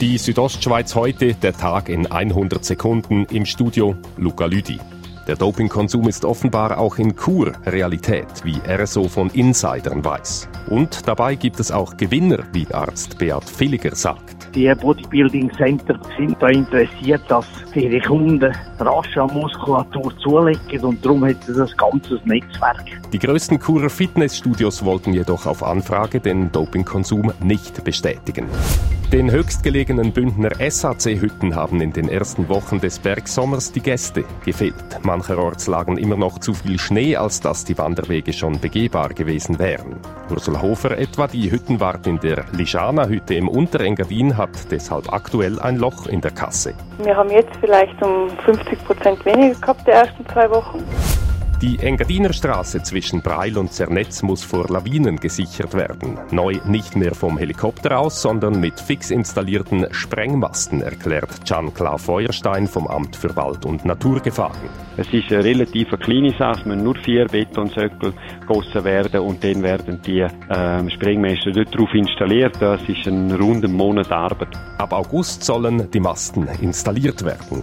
Die Südostschweiz heute, der Tag in 100 Sekunden im Studio Luca Lüdi. Der Dopingkonsum ist offenbar auch in Chur Realität, wie RSO von Insidern weiß. Und dabei gibt es auch Gewinner, wie Arzt Beat Villiger sagt. Die Bodybuilding Center sind da interessiert, dass ihre Kunden rasch an Muskulatur zulegen und darum hat es ein ganzes Netzwerk. Die größten Churer Fitnessstudios wollten jedoch auf Anfrage den Dopingkonsum nicht bestätigen. Den höchstgelegenen Bündner SAC-Hütten haben in den ersten Wochen des Bergsommers die Gäste gefehlt. Mancherorts lagen immer noch zu viel Schnee, als dass die Wanderwege schon begehbar gewesen wären. Ursula Hofer etwa, die Hüttenwart in der Lijana-Hütte im Unterengadin, hat deshalb aktuell ein Loch in der Kasse. Wir haben jetzt vielleicht um 50 Prozent weniger gehabt die ersten zwei Wochen. Die Engadiner Straße zwischen Breil und Zernetz muss vor Lawinen gesichert werden. Neu nicht mehr vom Helikopter aus, sondern mit fix installierten Sprengmasten, erklärt Can-Klaus Feuerstein vom Amt für Wald- und Naturgefahren. Es ist eine relativ kleine Sache, es müssen nur vier Betonsöckel gegossen werden und dann werden die ähm, Sprengmasten dort drauf installiert. Das ist ein runder Monat Arbeit. Ab August sollen die Masten installiert werden.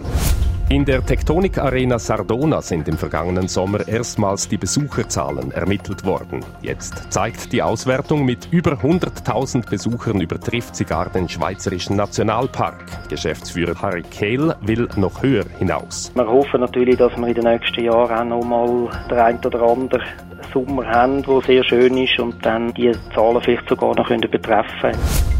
In der Tektonik Arena Sardona sind im vergangenen Sommer erstmals die Besucherzahlen ermittelt worden. Jetzt zeigt die Auswertung mit über 100.000 Besuchern übertrifft sogar den Schweizerischen Nationalpark. Geschäftsführer Harry Kehl will noch höher hinaus. Wir hoffen natürlich, dass wir in den nächsten Jahren auch noch mal den ein oder anderen Sommer haben, der sehr schön ist und dann die Zahlen vielleicht sogar noch betreffen können.